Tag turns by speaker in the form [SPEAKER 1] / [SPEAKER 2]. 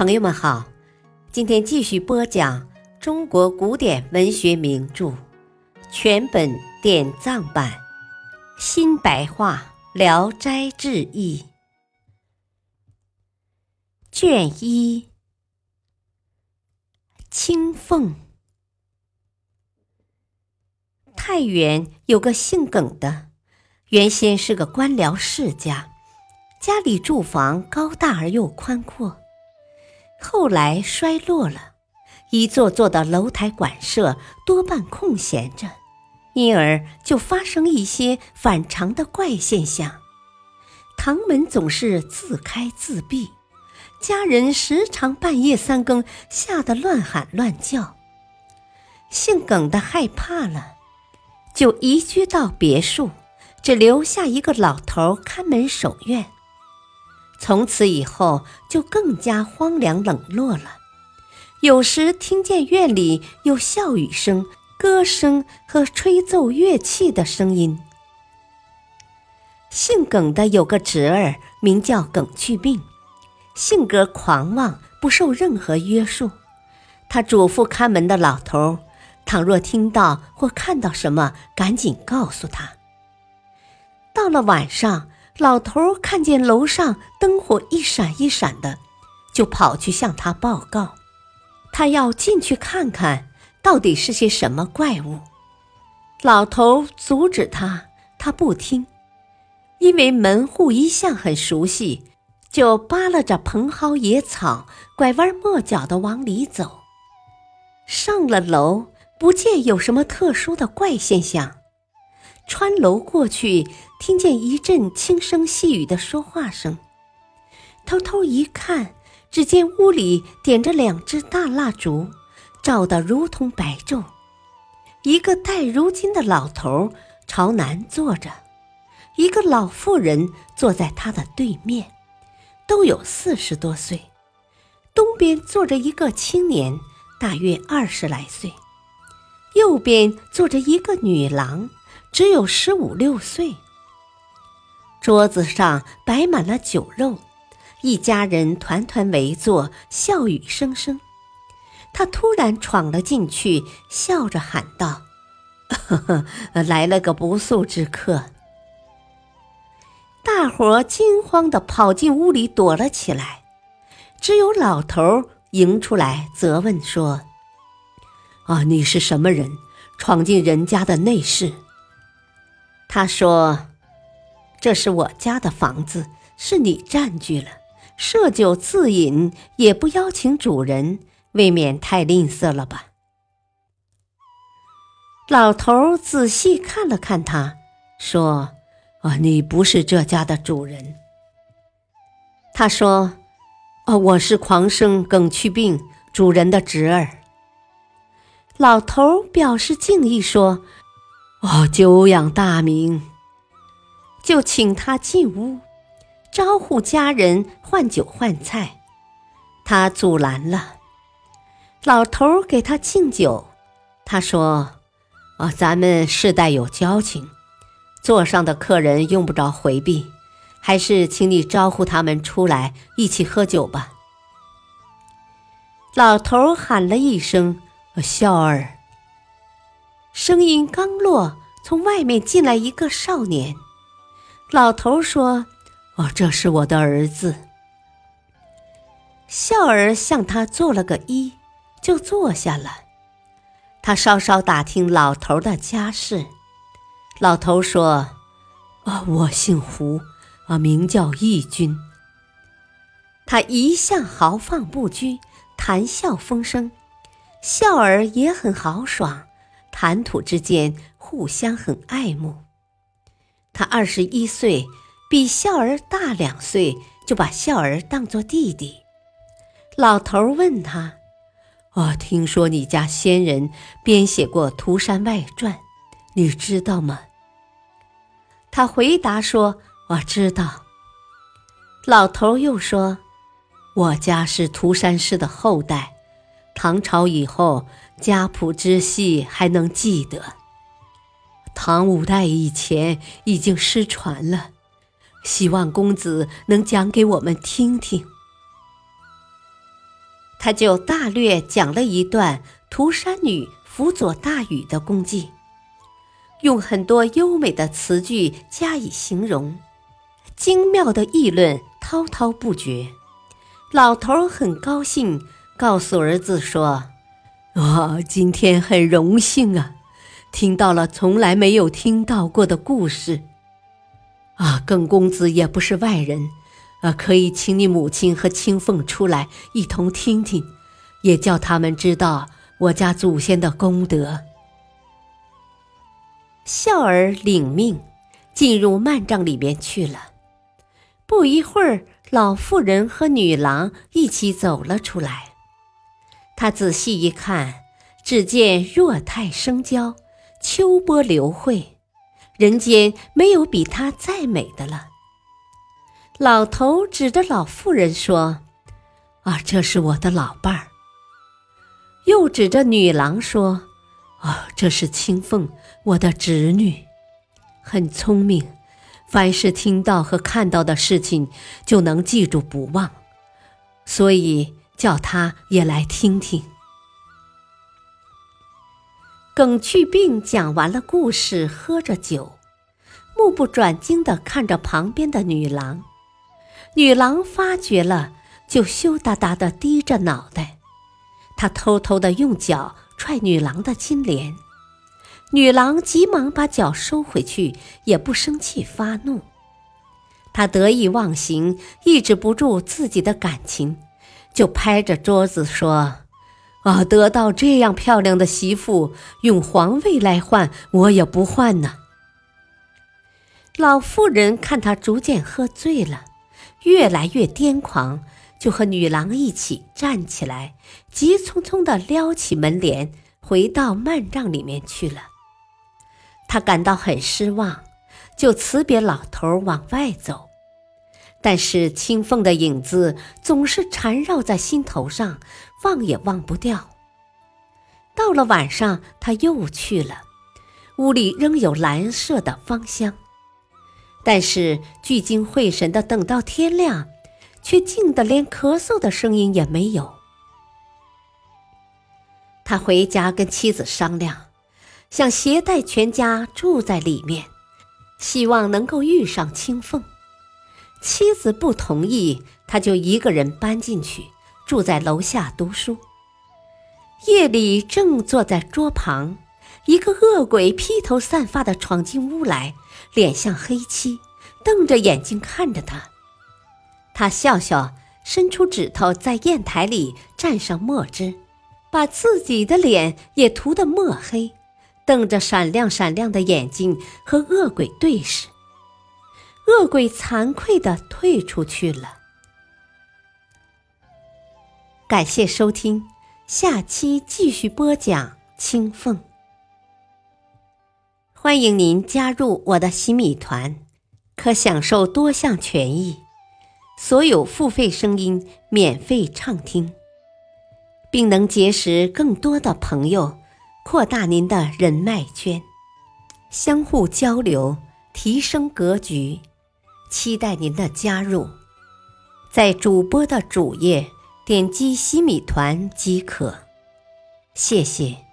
[SPEAKER 1] 朋友们好，今天继续播讲中国古典文学名著全本典藏版新白话《聊斋志异》卷一青凤。太原有个姓耿的，原先是个官僚世家，家里住房高大而又宽阔。后来衰落了，一座座的楼台馆舍多半空闲着，因而就发生一些反常的怪现象。堂门总是自开自闭，家人时常半夜三更吓得乱喊乱叫。姓耿的害怕了，就移居到别墅，只留下一个老头看门守院。从此以后，就更加荒凉冷落了。有时听见院里有笑语声、歌声和吹奏乐器的声音。姓耿的有个侄儿，名叫耿去病，性格狂妄，不受任何约束。他嘱咐看门的老头，倘若听到或看到什么，赶紧告诉他。到了晚上。老头看见楼上灯火一闪一闪的，就跑去向他报告。他要进去看看到底是些什么怪物。老头阻止他，他不听，因为门户一向很熟悉，就扒拉着蓬蒿野草，拐弯抹角的往里走。上了楼，不见有什么特殊的怪现象。穿楼过去，听见一阵轻声细语的说话声。偷偷一看，只见屋里点着两只大蜡烛，照得如同白昼。一个戴如巾的老头朝南坐着，一个老妇人坐在他的对面，都有四十多岁。东边坐着一个青年，大约二十来岁；右边坐着一个女郎。只有十五六岁。桌子上摆满了酒肉，一家人团团围坐，笑语声声。他突然闯了进去，笑着喊道：“呵呵，来了个不速之客！”大伙惊慌的跑进屋里躲了起来，只有老头迎出来责问说：“啊，你是什么人？闯进人家的内室？”他说：“这是我家的房子，是你占据了，设酒自饮也不邀请主人，未免太吝啬了吧？”老头仔细看了看他，说：“啊，你不是这家的主人。”他说：“哦，我是狂生耿去病主人的侄儿。”老头表示敬意说。哦，久仰大名，就请他进屋，招呼家人换酒换菜。他阻拦了，老头给他敬酒。他说：“啊，咱们世代有交情，座上的客人用不着回避，还是请你招呼他们出来一起喝酒吧。”老头喊了一声：“笑儿。”声音刚落，从外面进来一个少年。老头说：“哦，这是我的儿子。”笑儿向他做了个揖，就坐下了。他稍稍打听老头的家世。老头说：“啊，我姓胡，啊，名叫义军。”他一向豪放不拘，谈笑风生，笑儿也很豪爽。谈吐之间互相很爱慕。他二十一岁，比笑儿大两岁，就把笑儿当作弟弟。老头问他：“哦，听说你家先人编写过《涂山外传》，你知道吗？”他回答说：“我知道。”老头又说：“我家是涂山氏的后代。”唐朝以后，家谱之细还能记得。唐五代以前已经失传了，希望公子能讲给我们听听。他就大略讲了一段涂山女辅佐大禹的功绩，用很多优美的词句加以形容，精妙的议论滔滔不绝。老头很高兴，告诉儿子说：“啊，今天很荣幸啊，听到了从来没有听到过的故事。啊，耿公子也不是外人。”啊，可以请你母亲和青凤出来一同听听，也叫他们知道我家祖先的功德。孝儿领命，进入幔帐里面去了。不一会儿，老妇人和女郎一起走了出来。他仔细一看，只见若态生娇，秋波流慧，人间没有比她再美的了。老头指着老妇人说：“啊，这是我的老伴儿。”又指着女郎说：“啊，这是青凤，我的侄女，很聪明，凡是听到和看到的事情就能记住不忘，所以叫他也来听听。”耿去病讲完了故事，喝着酒，目不转睛地看着旁边的女郎。女郎发觉了，就羞答答的低着脑袋。他偷偷的用脚踹女郎的金莲，女郎急忙把脚收回去，也不生气发怒。他得意忘形，抑制不住自己的感情，就拍着桌子说：“啊，得到这样漂亮的媳妇，用皇位来换，我也不换呢。”老妇人看他逐渐喝醉了。越来越癫狂，就和女郎一起站起来，急匆匆地撩起门帘，回到幔帐里面去了。他感到很失望，就辞别老头往外走。但是青凤的影子总是缠绕在心头上，忘也忘不掉。到了晚上，他又去了，屋里仍有蓝色的芳香。但是聚精会神的等到天亮，却静得连咳嗽的声音也没有。他回家跟妻子商量，想携带全家住在里面，希望能够遇上青凤。妻子不同意，他就一个人搬进去，住在楼下读书。夜里正坐在桌旁。一个恶鬼披头散发的闯进屋来，脸像黑漆，瞪着眼睛看着他。他笑笑，伸出指头在砚台里蘸上墨汁，把自己的脸也涂得墨黑，瞪着闪亮闪亮的眼睛和恶鬼对视。恶鬼惭愧地退出去了。感谢收听，下期继续播讲青凤。欢迎您加入我的洗米团，可享受多项权益，所有付费声音免费畅听，并能结识更多的朋友，扩大您的人脉圈，相互交流，提升格局。期待您的加入，在主播的主页点击西米团即可。谢谢。